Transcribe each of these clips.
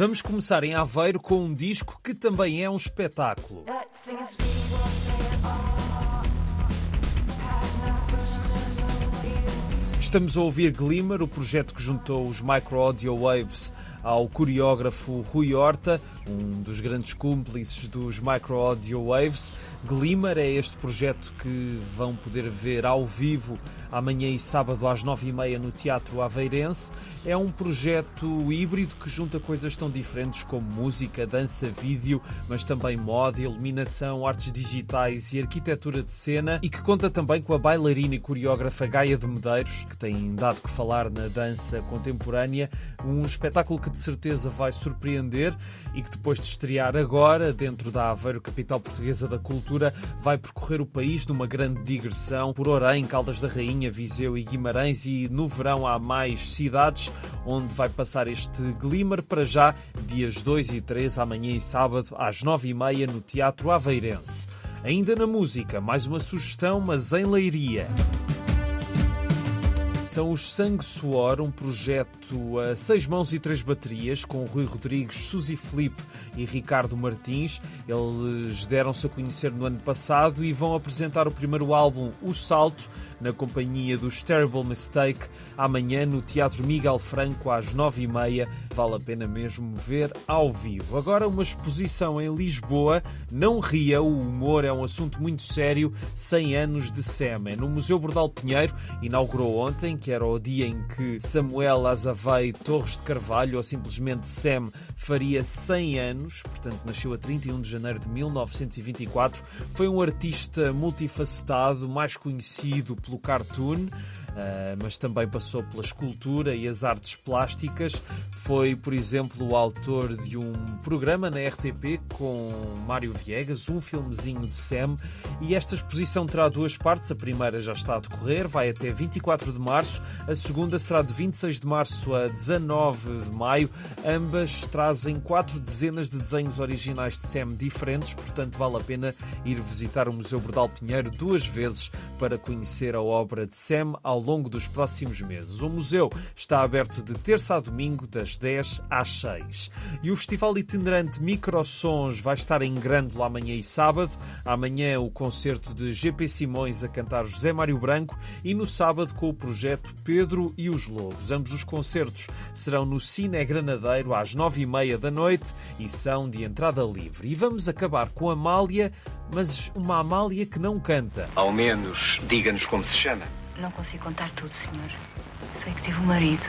Vamos começar em Aveiro com um disco que também é um espetáculo. Estamos a ouvir Glimmer, o projeto que juntou os Micro Audio Waves ao coreógrafo Rui Horta, um dos grandes cúmplices dos Micro Audio Waves. Glimmer é este projeto que vão poder ver ao vivo amanhã e sábado às nove e meia no Teatro Aveirense. É um projeto híbrido que junta coisas tão diferentes como música, dança, vídeo, mas também moda, iluminação, artes digitais e arquitetura de cena e que conta também com a bailarina e coreógrafa Gaia de Medeiros, que tem dado que falar na dança contemporânea, um espetáculo que de certeza vai surpreender e que depois de estrear agora dentro da Aveiro, capital portuguesa da cultura, vai percorrer o país numa grande digressão por Orem, Caldas da Rainha, Viseu e Guimarães e no verão há mais cidades onde vai passar este Glimmer para já, dias 2 e 3, amanhã e sábado, às 9h30 no Teatro Aveirense. Ainda na música, mais uma sugestão, mas em Leiria. São os Sangue Suor, um projeto a seis mãos e três baterias, com Rui Rodrigues, Suzy Felipe e Ricardo Martins. Eles deram-se a conhecer no ano passado e vão apresentar o primeiro álbum, O Salto, na companhia dos Terrible Mistake, amanhã no Teatro Miguel Franco, às nove e meia. Vale a pena mesmo ver ao vivo. Agora, uma exposição em Lisboa. Não ria, o humor é um assunto muito sério. 100 anos de SEMA. No Museu Bordal Pinheiro, inaugurou ontem, que era o dia em que Samuel Azavei Torres de Carvalho, ou simplesmente Sam, faria 100 anos, portanto nasceu a 31 de janeiro de 1924. Foi um artista multifacetado, mais conhecido pelo cartoon, Uh, mas também passou pela escultura e as artes plásticas. Foi, por exemplo, o autor de um programa na RTP com Mário Viegas, um filmezinho de Sam. E esta exposição terá duas partes. A primeira já está a decorrer, vai até 24 de março. A segunda será de 26 de março a 19 de maio. Ambas trazem quatro dezenas de desenhos originais de Sam diferentes, portanto, vale a pena ir visitar o Museu Bordal Pinheiro duas vezes para conhecer a obra de ao ao longo dos próximos meses. O museu está aberto de terça a domingo, das 10 às 6. E o Festival Itinerante Microsons vai estar em Grândola amanhã e sábado. Amanhã o concerto de GP Simões a cantar José Mário Branco e no sábado com o projeto Pedro e os Lobos. Ambos os concertos serão no Cine Granadeiro às 9h30 da noite e são de entrada livre. E vamos acabar com Amália, mas uma Amália que não canta. Ao menos diga-nos como se chama. Não consigo contar tudo, senhor. Sei que tive um marido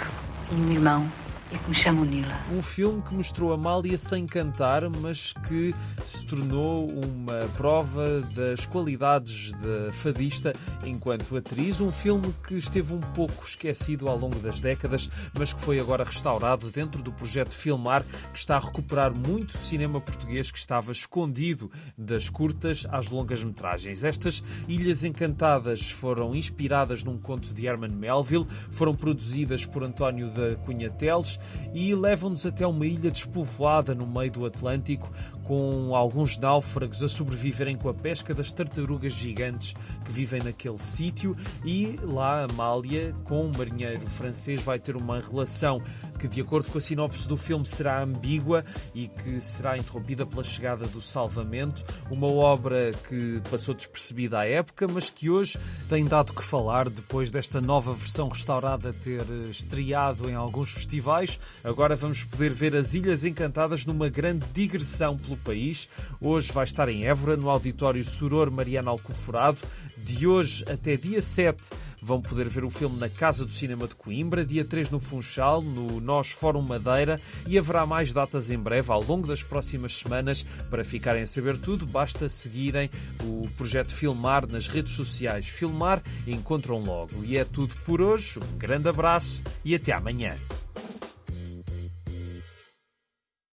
e um irmão e que me Nila. Um filme que mostrou Amália sem cantar, mas que se tornou uma prova das qualidades da fadista enquanto atriz. Um filme que esteve um pouco esquecido ao longo das décadas, mas que foi agora restaurado dentro do projeto Filmar, que está a recuperar muito cinema português que estava escondido das curtas às longas metragens. Estas Ilhas Encantadas foram inspiradas num conto de Herman Melville, foram produzidas por António da Cunha Teles e levam-nos até uma ilha despovoada no meio do Atlântico, com alguns náufragos a sobreviverem com a pesca das tartarugas gigantes que vivem naquele sítio. E lá, Amália, com um marinheiro francês, vai ter uma relação que, de acordo com a sinopse do filme, será ambígua e que será interrompida pela chegada do salvamento. Uma obra que passou despercebida à época, mas que hoje tem dado que falar depois desta nova versão restaurada ter estreado em alguns festivais. Agora vamos poder ver as Ilhas Encantadas numa grande digressão pelo país. Hoje vai estar em Évora, no auditório Suror Mariana Alcoforado. De hoje até dia 7 vão poder ver o filme na Casa do Cinema de Coimbra, dia 3 no Funchal, no Nós Fórum Madeira e haverá mais datas em breve ao longo das próximas semanas. Para ficarem a saber tudo, basta seguirem o projeto Filmar nas redes sociais. Filmar encontram logo. E é tudo por hoje. Um grande abraço e até amanhã.